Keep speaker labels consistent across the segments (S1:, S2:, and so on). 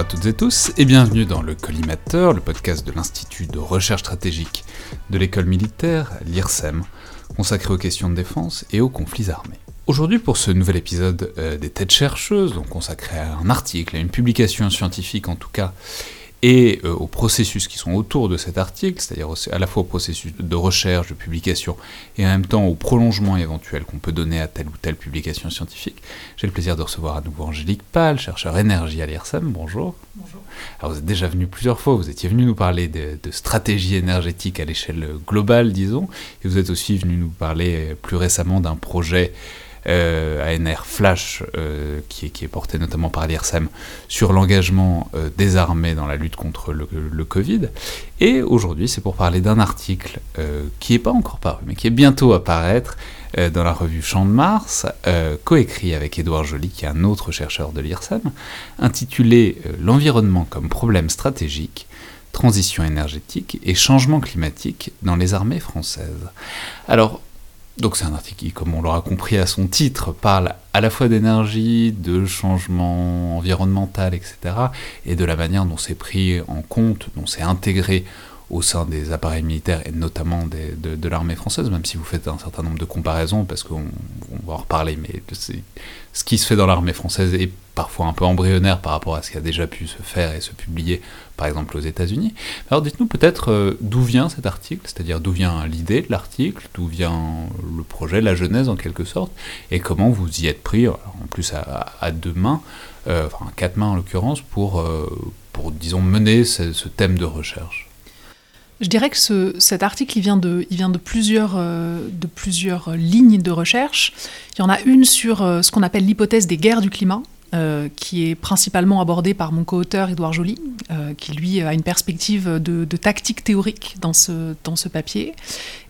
S1: À toutes et tous et bienvenue dans le Collimateur, le podcast de l'Institut de recherche stratégique de l'école militaire, l'IRSEM, consacré aux questions de défense et aux conflits armés. Aujourd'hui, pour ce nouvel épisode euh, des Têtes chercheuses, donc consacré à un article, à une publication scientifique en tout cas, et euh, aux processus qui sont autour de cet article, c'est-à-dire à la fois au processus de recherche, de publication, et en même temps au prolongement éventuel qu'on peut donner à telle ou telle publication scientifique. J'ai le plaisir de recevoir à nouveau Angélique Pal, chercheur énergie à l'IRSEM. Bonjour.
S2: Bonjour.
S1: Alors vous êtes déjà venu plusieurs fois, vous étiez venu nous parler de, de stratégie énergétique à l'échelle globale, disons, et vous êtes aussi venu nous parler plus récemment d'un projet euh, ANR Flash, euh, qui, est, porté notamment par l'IRSEM, sur l'engagement euh, des armées dans la lutte contre le, Covid. Et aujourd'hui, c'est pour parler d'un article euh, qui n'est pas encore paru, mais qui est bientôt à paraître euh, dans la revue Champ de Mars, euh, coécrit avec Édouard Joly, qui est un autre chercheur de l'IRSEM, intitulé L'environnement comme problème stratégique transition énergétique et changement climatique dans les armées françaises. Alors, donc c'est un article qui, comme on l'aura compris à son titre, parle à la fois d'énergie, de changement environnemental, etc., et de la manière dont c'est pris en compte, dont c'est intégré au sein des appareils militaires et notamment de, de l'armée française, même si vous faites un certain nombre de comparaisons, parce qu'on va en reparler, mais ce qui se fait dans l'armée française est parfois un peu embryonnaire par rapport à ce qui a déjà pu se faire et se publier, par exemple aux États-Unis. Alors dites-nous peut-être euh, d'où vient cet article, c'est-à-dire d'où vient l'idée de l'article, d'où vient le projet, la genèse en quelque sorte, et comment vous y êtes pris, en plus à, deux mains, euh, enfin à quatre mains en l'occurrence, pour, euh, pour disons mener ce, thème de recherche.
S2: Je dirais que ce, cet article, il vient de, il vient de, plusieurs, de plusieurs lignes de recherche. Il y en a une sur ce qu'on appelle l'hypothèse des guerres du climat, euh, qui est principalement abordée par mon co-auteur Édouard Joly, euh, qui lui a une perspective de, de, tactique théorique dans ce, dans ce papier.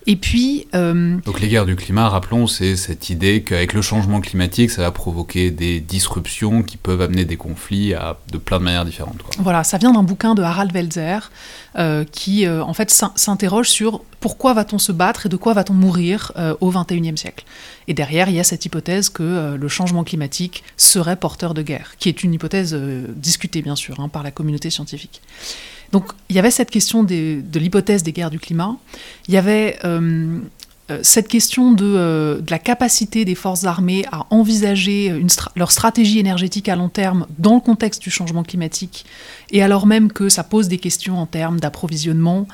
S2: Et puis.
S1: Euh, Donc, les guerres du climat, rappelons, c'est cette idée qu'avec le changement climatique, ça va provoquer des disruptions qui peuvent amener des conflits à, de plein de manières différentes. Quoi.
S2: Voilà, ça vient d'un bouquin de Harald Welzer euh, qui, euh, en fait, s'interroge sur pourquoi va-t-on se battre et de quoi va-t-on mourir au XXIe siècle. Et derrière, il y a cette hypothèse que le changement climatique serait porteur de guerre, qui est une hypothèse discutée, bien sûr, hein, par la communauté scientifique. Donc il y avait cette question de l'hypothèse des guerres du climat, il y avait euh, cette question de, euh, de, la capacité des forces armées à envisager leur stratégie énergétique à long terme dans le contexte du changement climatique, et alors même que ça pose des questions en termes d'approvisionnement,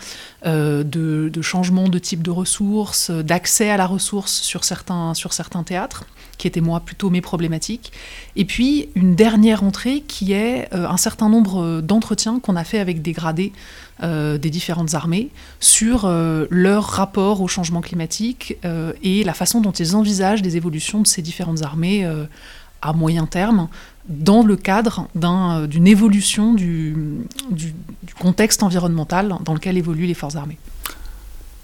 S2: euh, de, de, changement de type de ressources, d'accès à la ressource sur certains, sur certains théâtres, qui étaient moi plutôt mes problématiques. Et puis une dernière entrée qui est euh, un certain nombre d'entretiens qu'on a fait avec des gradés euh, des différentes armées sur euh, leur rapport au changement climatique euh, et la façon dont ils envisagent des évolutions de ces différentes armées euh, à moyen terme dans le cadre d'une un, évolution du, contexte environnemental dans lequel évoluent les forces armées.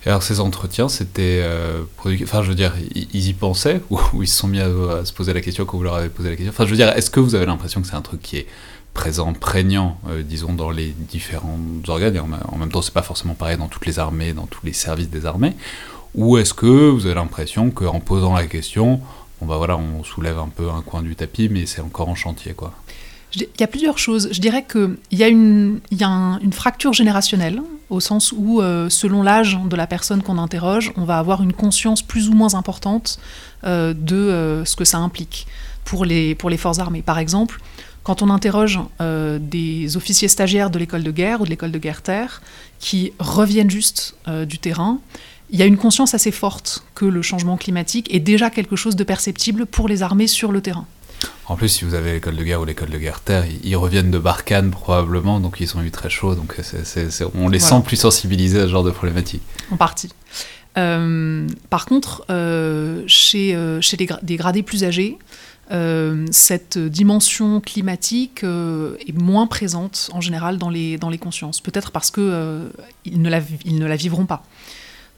S1: Alors ces entretiens, c'était... Euh, enfin je veux dire, ils y pensaient ou, ils se sont mis à, se poser la question quand vous leur avez posé la question? Enfin je veux dire, est-ce que vous avez l'impression que c'est un truc qui est présent, prégnant, euh, disons, dans les différents organes, et en, même temps, c'est pas forcément pareil dans toutes les armées, dans tous les services des armées, ou est-ce que vous avez l'impression qu'en posant la question, bon bah voilà, on soulève un peu un coin du tapis, mais c'est encore en chantier, quoi?
S2: Il y a plusieurs choses. Je dirais qu'il y a, une, y a un, une fracture générationnelle, au sens où, euh, selon l'âge de la personne qu'on interroge, on va avoir une conscience plus ou moins importante euh, de euh, ce que ça implique pour les, pour les forces armées. Par exemple, quand on interroge des officiers stagiaires de l'école de guerre ou de l'école de guerre-terre qui reviennent juste du terrain, il y a une conscience assez forte que le changement climatique est déjà quelque chose de perceptible pour les armées sur le terrain.
S1: En plus, si vous avez l'école de guerre ou l'école de guerre-terre, ils reviennent de Barkhane probablement, donc ils ont eu très chaud, donc c est, c est, on les voilà. sent plus sensibilisés à ce genre de problématique.
S2: En partie. Euh, par contre, euh, chez, euh, chez les gra des gradés plus âgés, cette dimension climatique est moins présente en général dans les, dans les consciences. Peut-être parce qu'ils ne, la, ils ne la vivront pas.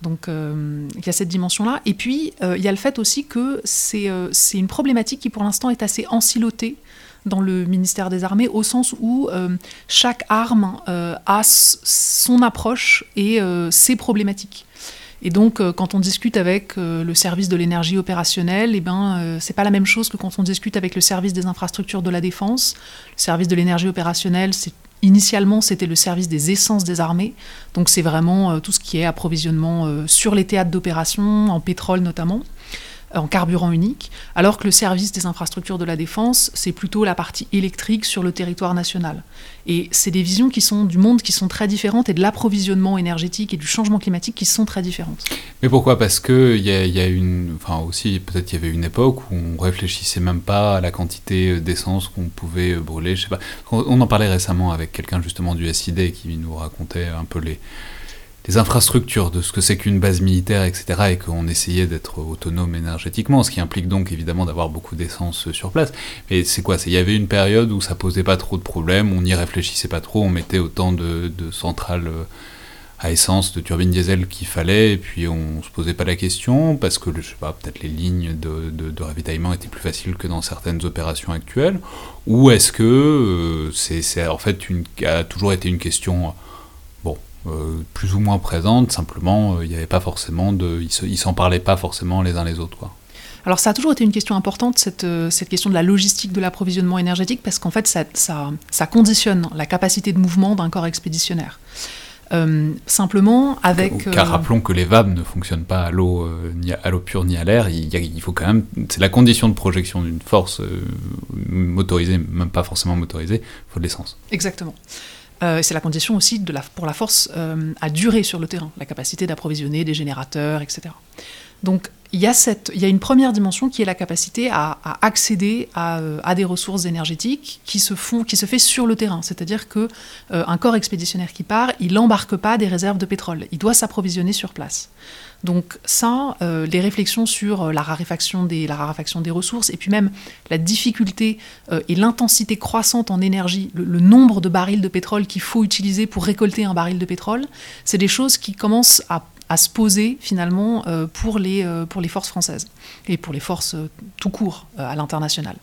S2: Donc euh, il y a cette dimension-là. Et puis il y a le fait aussi que c'est une problématique qui pour l'instant est assez ensilotée dans le ministère des Armées, au sens où chaque arme a son approche et ses problématiques. Et donc, quand on discute avec le service de l'énergie opérationnelle, eh ben, c'est pas la même chose que quand on discute avec le service des infrastructures de la défense. Le service de l'énergie opérationnelle, c'est Initialement, c'était le service des essences des armées, donc c'est vraiment tout ce qui est approvisionnement sur les théâtres d'opération, en pétrole notamment en carburant unique, alors que le service des infrastructures de la défense, c'est plutôt la partie électrique sur le territoire national. Et c'est des visions qui sont du monde qui sont très différentes et de l'approvisionnement énergétique et du changement climatique qui sont très différentes.
S1: Mais pourquoi? Parce que il y, a, une, enfin aussi peut-être il y avait une époque où on réfléchissait même pas à la quantité d'essence qu'on pouvait brûler. Je sais pas. On en parlait récemment avec quelqu'un justement du SID qui nous racontait un peu les les infrastructures de ce que c'est qu'une base militaire, etc., et qu'on essayait d'être autonome énergétiquement, ce qui implique donc évidemment d'avoir beaucoup d'essence sur place. Mais c'est quoi? Il y avait une période où ça posait pas trop de problèmes, on n'y réfléchissait pas trop, on mettait autant de, centrales euh, à essence, de turbines diesel qu'il fallait, et puis on se posait pas la question, parce que, je sais pas, peut-être les lignes de, ravitaillement étaient plus faciles que dans certaines opérations actuelles, ou est-ce que euh, c'est en fait a toujours été une question euh, plus ou moins présente, simplement euh, il n'y avait pas forcément de. Ils s'en parlaient pas forcément les uns les autres. Quoi.
S2: Alors ça a toujours été une question importante, cette, euh, cette question de la logistique de l'approvisionnement énergétique, parce qu'en fait ça, ça, ça, conditionne la capacité de mouvement d'un corps expéditionnaire. simplement avec...
S1: Car rappelons que les VAB ne fonctionnent pas à l'eau ni à l'eau pure ni à l'air, il, il, faut quand même... C'est la condition de projection d'une force motorisée, même pas forcément motorisée, il faut de l'essence.
S2: Exactement. Euh, c'est la condition aussi pour la force euh, à durer sur le terrain, la capacité d'approvisionner des générateurs, etc. il y, a cette, il y a une première dimension qui est la capacité à, accéder euh, à, des ressources énergétiques qui se, font, qui se fait sur le terrain. C'est-à-dire qu'un un corps expéditionnaire qui part, il n'embarque pas des réserves de pétrole, il doit s'approvisionner sur place. Donc ça, euh, les réflexions sur euh, la raréfaction, des, la raréfaction des ressources, et puis même la difficulté euh, et l'intensité croissante en énergie, le, nombre de barils de pétrole qu'il faut utiliser pour récolter un baril de pétrole, c'est des choses qui commencent à, se poser finalement pour, les, pour les forces françaises et pour les forces tout court à l'international.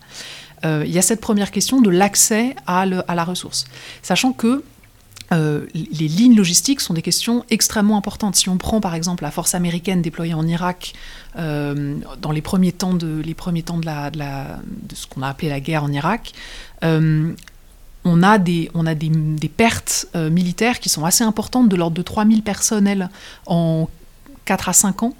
S2: Il y a cette première question de l'accès à, à la ressource, sachant que euh, les lignes logistiques sont des questions extrêmement importantes. Si on prend par exemple la force américaine déployée en Irak euh, dans les premiers temps de, les premiers temps de, la, de, ce qu'on a appelé la guerre en Irak, euh, on a des, on a des, des pertes militaires qui sont assez importantes, de l'ordre de 3000 personnels en 4 à 5 ans,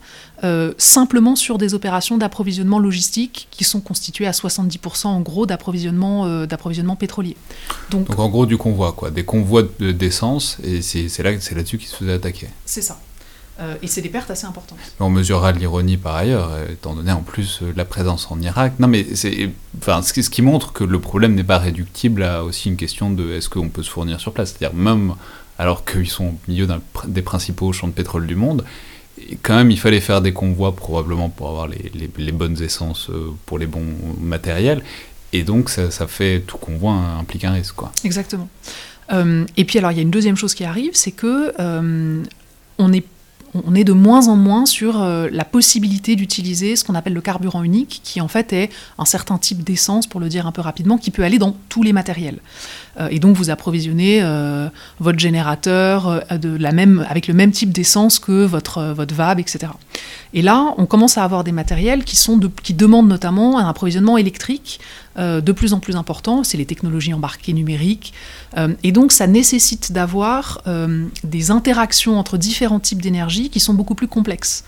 S2: euh, simplement sur des opérations d'approvisionnement logistique qui sont constituées à 70% en gros d'approvisionnement euh, d'approvisionnement pétrolier.
S1: Donc, en gros du convoi, quoi, des convois d'essence, et c'est là, là-dessus qu'ils se faisaient attaquer.
S2: C'est ça. Euh, et c'est des pertes assez importantes.
S1: On mesurera l'ironie par ailleurs, étant donné en plus la présence en Irak. Non, mais c'est, enfin, ce, qui montre que le problème n'est pas réductible à aussi une question de est-ce qu'on peut se fournir sur place. C'est-à-dire même alors qu'ils sont au milieu des principaux champs de pétrole du monde, quand même, il fallait faire des convois probablement pour avoir les, les, bonnes essences euh, pour les bons matériels. Et donc, ça, ça fait tout convoi implique un risque. Quoi.
S2: Exactement. Euh, et puis, alors, il y a une deuxième chose qui arrive, c'est que euh, on est on est de moins en moins sur euh, la possibilité d'utiliser ce qu'on appelle le carburant unique, qui en fait est un certain type d'essence, pour le dire un peu rapidement, qui peut aller dans tous les matériels. Euh, et donc vous approvisionnez euh, votre générateur de la même, avec le même type d'essence que votre, votre VAB, etc. Et là, on commence à avoir des matériels qui, sont qui demandent notamment un approvisionnement électrique euh, de plus en plus important, c'est les technologies embarquées numériques. Euh, et donc ça nécessite d'avoir euh, des interactions entre différents types d'énergie qui sont beaucoup plus complexes.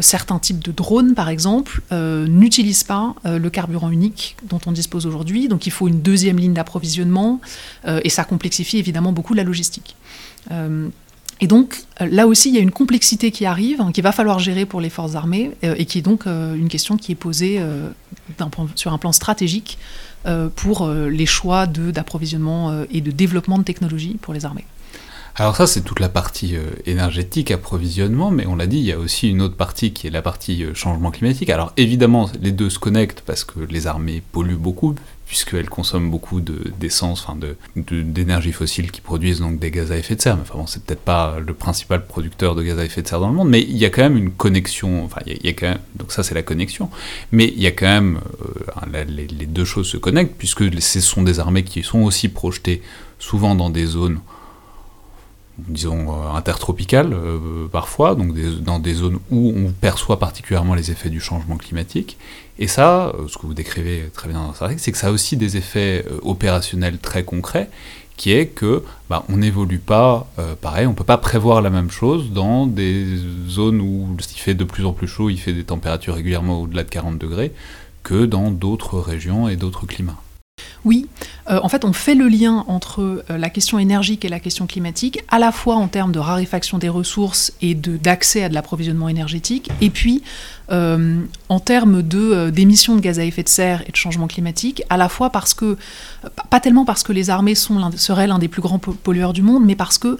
S2: certains types de drones, par exemple, n'utilisent pas le carburant unique dont on dispose aujourd'hui, donc il faut une deuxième ligne d'approvisionnement, et ça complexifie évidemment beaucoup la logistique. Et donc là aussi, il y a une complexité qui arrive, hein, qu'il va falloir gérer pour les forces armées, et qui est donc une question qui est posée sur un plan stratégique pour les choix d'approvisionnement et de développement de technologies pour les armées.
S1: Alors ça, c'est toute la partie énergétique, approvisionnement, mais on l'a dit, il y a aussi une autre partie qui est la partie changement climatique. Alors évidemment, les deux se connectent parce que les armées polluent beaucoup, puisqu'elles consomment beaucoup d'essence, enfin d'énergie de, fossile qui produisent donc des gaz à effet de serre. Mais enfin bon, c'est peut-être pas le principal producteur de gaz à effet de serre dans le monde, mais il y a quand même une connexion. Enfin, il y a, quand même, donc ça c'est la connexion. Mais il y a quand même euh, les, deux choses se connectent puisque ce sont des armées qui sont aussi projetées souvent dans des zones disons, intertropicales parfois, donc dans des zones où on perçoit particulièrement les effets du changement climatique. Et ça, ce que vous décrivez très bien dans sa règle, c'est que ça a aussi des effets opérationnels très concrets qui est que bah, on n'évolue pas pareil, on ne peut pas prévoir la même chose dans des zones où il fait de plus en plus chaud, il fait des températures régulièrement au-delà de 40 degrés, que dans d'autres régions et d'autres climats.
S2: Oui, euh, en fait, on fait le lien entre euh, la question énergique et la question climatique, à la fois en termes de raréfaction des ressources et d'accès à de l'approvisionnement énergétique, et puis euh, en termes d'émissions de, gaz à effet de serre et de changement climatique, à la fois parce que, pas tellement parce que les armées sont seraient l'un des plus grands pollueurs du monde, mais parce que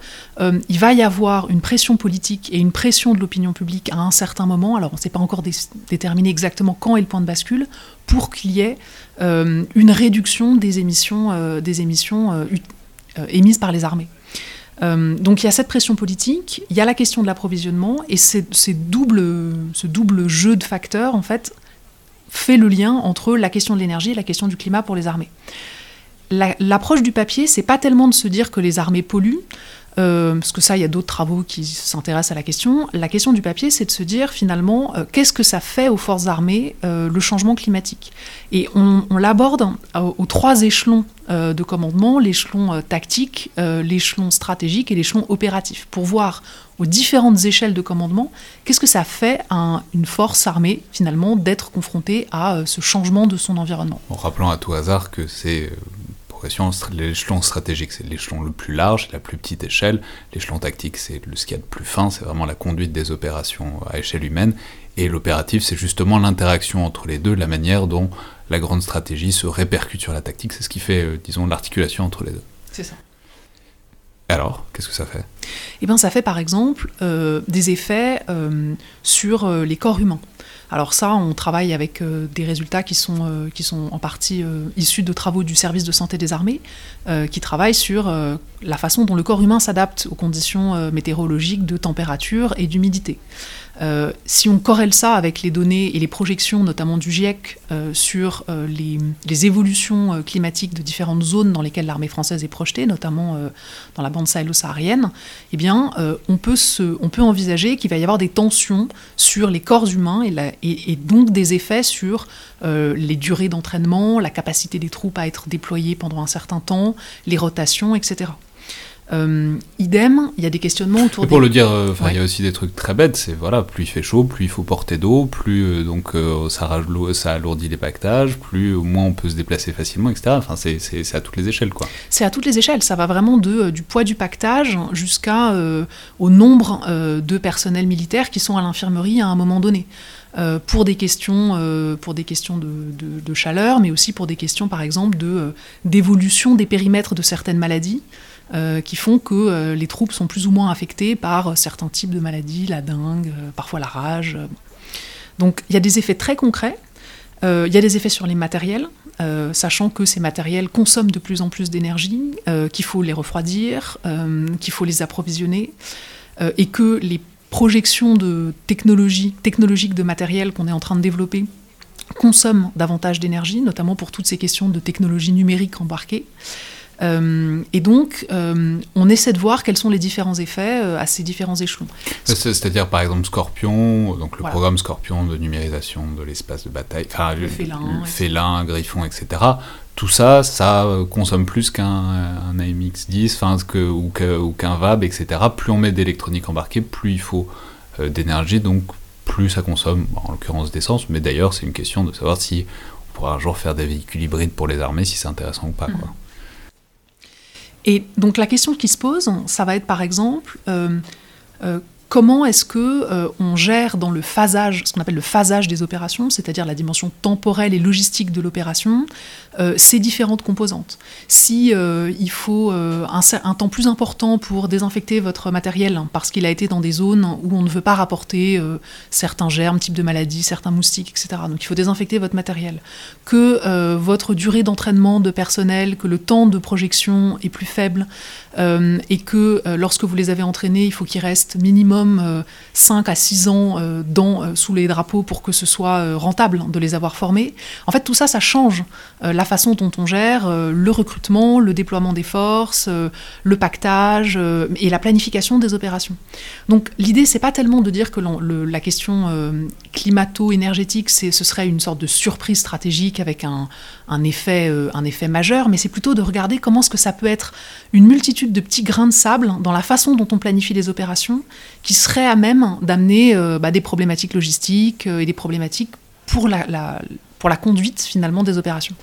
S2: il va y avoir une pression politique et une pression de l'opinion publique à un certain moment, alors on ne sait pas encore déterminer exactement quand est le point de bascule, pour qu'il y ait une réduction des émissions euh, des émissions euh, euh, émises par les armées. donc il y a cette pression politique, il y a la question de l'approvisionnement, et ce double jeu de facteurs, en fait, fait le lien entre la question de l'énergie et la question du climat pour les armées. L'approche du papier, c'est pas tellement de se dire que les armées polluent, euh, parce que ça, il y a d'autres travaux qui s'intéressent à la question. La question du papier, c'est de se dire finalement, euh, qu'est-ce que ça fait aux forces armées, euh, le changement climatique? Et on, l'aborde aux trois échelons de commandement, l'échelon tactique, l'échelon stratégique et l'échelon opératif, pour voir aux différentes échelles de commandement, qu'est-ce que ça fait à une force armée, finalement, d'être confrontée à ce changement de son environnement?
S1: En rappelant à tout hasard que c'est l'échelon stratégique, c'est l'échelon le plus large, la plus petite échelle. L'échelon tactique, c'est le ce plus fin, c'est vraiment la conduite des opérations à échelle humaine. Et l'opératif, c'est justement l'interaction entre les deux, la manière dont la grande stratégie se répercute sur la tactique. C'est ce qui fait, euh, disons, l'articulation entre les deux.
S2: C'est ça.
S1: Alors, qu'est-ce que ça fait?
S2: Eh bien, ça fait par exemple euh, des effets euh, sur les corps humains. Alors ça, on travaille avec euh, des résultats qui sont, euh, qui sont en partie euh, issus de travaux du service de santé des armées, qui travaillent sur la façon dont le corps humain s'adapte aux conditions météorologiques de température et d'humidité. Euh, si on corrèle ça avec les données et les projections, notamment du GIEC, euh, sur euh, les, évolutions climatiques de différentes zones dans lesquelles l'armée française est projetée, notamment dans la bande sahélo-saharienne, eh bien, on, peut envisager qu'il va y avoir des tensions sur les corps humains et donc des effets sur les durées d'entraînement, la capacité des troupes à être déployées pendant un certain temps, les rotations, etc. Euh, idem, il y a des questionnements autour.
S1: Et pour le dire, euh, il y a aussi des trucs très bêtes. C'est voilà, plus il fait chaud, plus il faut porter d'eau, plus euh, donc ça, ça alourdit les pactages, plus au moins on peut se déplacer facilement, etc. Enfin, c'est à toutes les échelles, quoi.
S2: C'est à toutes les échelles. Ça va vraiment de du poids du pactage jusqu'à au nombre de personnels militaires qui sont à l'infirmerie à un moment donné. pour des questions, pour des questions de, de, de, chaleur, mais aussi pour des questions, par exemple, de d'évolution des périmètres de certaines maladies. Euh, qui font que euh, les troupes sont plus ou moins affectées par euh, certains types de maladies, la dengue, parfois la rage. Donc il y a des effets très concrets. Il y a des effets sur les matériels, sachant que ces matériels consomment de plus en plus d'énergie, qu'il faut les refroidir, qu'il faut les approvisionner, et que les projections de technologie, technologiques de matériel qu'on est en train de développer consomment davantage d'énergie, notamment pour toutes ces questions de technologie numérique embarquée. Euh, et donc, euh, on essaie de voir quels sont les différents effets euh, à ces différents échelons.
S1: C'est-à-dire, par exemple, Scorpion, donc le programme Scorpion de numérisation de l'espace de bataille, enfin, le, félin, griffon, etc. Tout ça, ça consomme plus qu'un AMX-10 ou qu'un VAB, etc. Plus on met d'électronique embarquée, plus il faut d'énergie, donc plus ça consomme, en l'occurrence d'essence, mais d'ailleurs c'est une question de savoir si on pourra un jour faire des véhicules hybrides pour les armées, si c'est intéressant ou pas. Quoi.
S2: Et donc la question qui se pose, ça va être par exemple, euh, euh, comment est-ce que euh, on gère dans le phasage, ce qu'on appelle le phasage des opérations, c'est-à-dire la dimension temporelle et logistique de l'opération, euh, ces différentes composantes? Si euh, il faut un, temps plus important pour désinfecter votre matériel hein, parce qu'il a été dans des zones où on ne veut pas rapporter certains germes, types de maladies, certains moustiques, etc. Donc il faut désinfecter votre matériel. Que votre durée d'entraînement de personnel, que le temps de projection est plus faible et que lorsque vous les avez entraînés, il faut qu'il reste minimum minimum 5 à 6 ans dans, sous les drapeaux pour que ce soit rentable de les avoir formés. En fait, tout ça, ça change la façon dont on gère le recrutement, le déploiement des forces, le pactage et la planification des opérations. Donc l'idée, c'est pas tellement de dire que la question climato-énergétique, ce serait une sorte de surprise stratégique avec un, effet, un effet majeur, mais c'est plutôt de regarder comment est-ce que ça peut être une multitude de petits grains de sable dans la façon dont on planifie les opérations qui seraient à même d'amener euh, bah, des problématiques logistiques euh, et des problématiques pour la, pour la conduite finalement des opérations.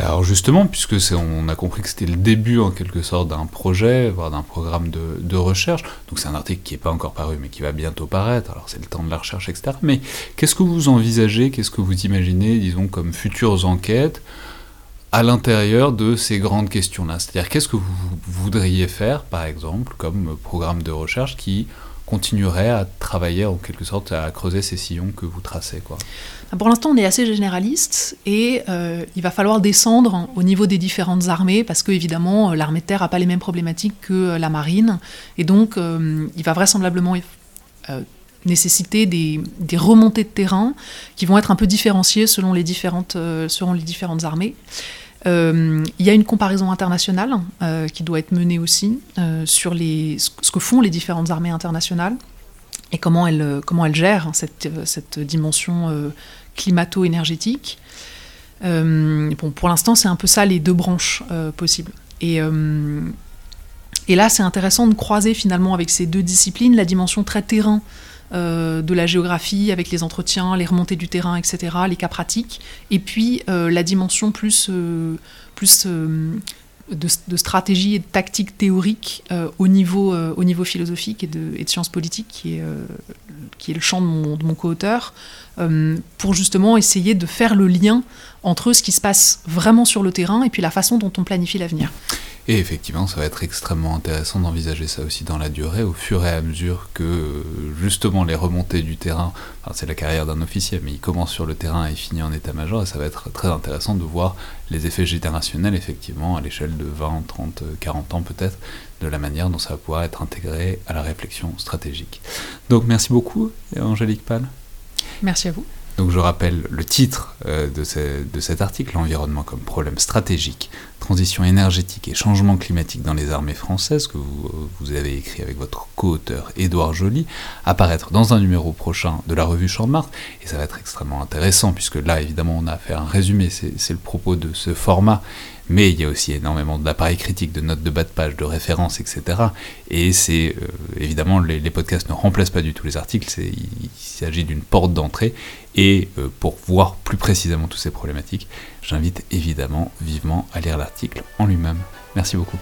S1: Alors justement, puisque on a compris que c'était le début en quelque sorte d'un projet, voire d'un programme de, de, recherche, donc c'est un article qui n'est pas encore paru mais qui va bientôt paraître, alors c'est le temps de la recherche, etc. Mais qu'est-ce que vous envisagez, qu'est-ce que vous imaginez, disons, comme futures enquêtes à l'intérieur de ces grandes questions-là? C'est-à-dire qu'est-ce que vous voudriez faire, par exemple, comme programme de recherche qui continuerait à travailler en quelque sorte à creuser ces sillons que vous tracez quoi.
S2: Pour l'instant, on est assez généraliste et euh, il va falloir descendre au niveau des différentes armées parce que évidemment l'armée de terre n'a pas les mêmes problématiques que euh, la marine et donc euh, il va vraisemblablement nécessiter des, des, remontées de terrain qui vont être un peu différenciées selon les différentes, selon les différentes armées. Euh, il y a une comparaison internationale euh, qui doit être menée aussi euh, sur les, ce que font les différentes armées internationales et comment elles, comment elles gèrent cette, cette dimension climato-énergétique. bon, pour l'instant, c'est un peu ça les deux branches possibles. Et, et là, c'est intéressant de croiser finalement avec ces deux disciplines la dimension très terrain euh, de la géographie avec les entretiens, les remontées du terrain, etc., les cas pratiques, et puis euh, la dimension plus, euh, plus de, stratégie et de tactique théorique au, niveau, au niveau philosophique et de, sciences politiques, qui est, qui est le champ de mon, de mon co-auteur, pour justement essayer de faire le lien entre ce qui se passe vraiment sur le terrain et puis la façon dont on planifie l'avenir.
S1: Et effectivement, ça va être extrêmement intéressant d'envisager ça aussi dans la durée, au fur et à mesure que justement les remontées du terrain, c'est la carrière d'un officier, mais il commence sur le terrain et finit en état-major, et ça va être très intéressant de voir les effets générationnels, effectivement, à l'échelle de 20, 30, 40 ans peut-être, de la manière dont ça va pouvoir être intégré à la réflexion stratégique. Donc merci beaucoup, Angélique Pal.
S2: Merci à vous.
S1: Donc je rappelle le titre euh, de, de, cet article, L'environnement comme problème stratégique, transition énergétique et changement climatique dans les armées françaises, que vous, avez écrit avec votre co-auteur Édouard Joly, apparaître dans un numéro prochain de la revue Mars. Et ça va être extrêmement intéressant, puisque là, évidemment, on a fait un résumé, c'est le propos de ce format mais il y a aussi énormément d'appareils critiques, de notes de bas de page, de références, etc. Et c'est euh, évidemment les, podcasts ne remplacent pas du tout les articles, il, s'agit d'une porte d'entrée. Et euh, pour voir plus précisément toutes ces problématiques, j'invite évidemment vivement à lire en lui-même. Merci beaucoup.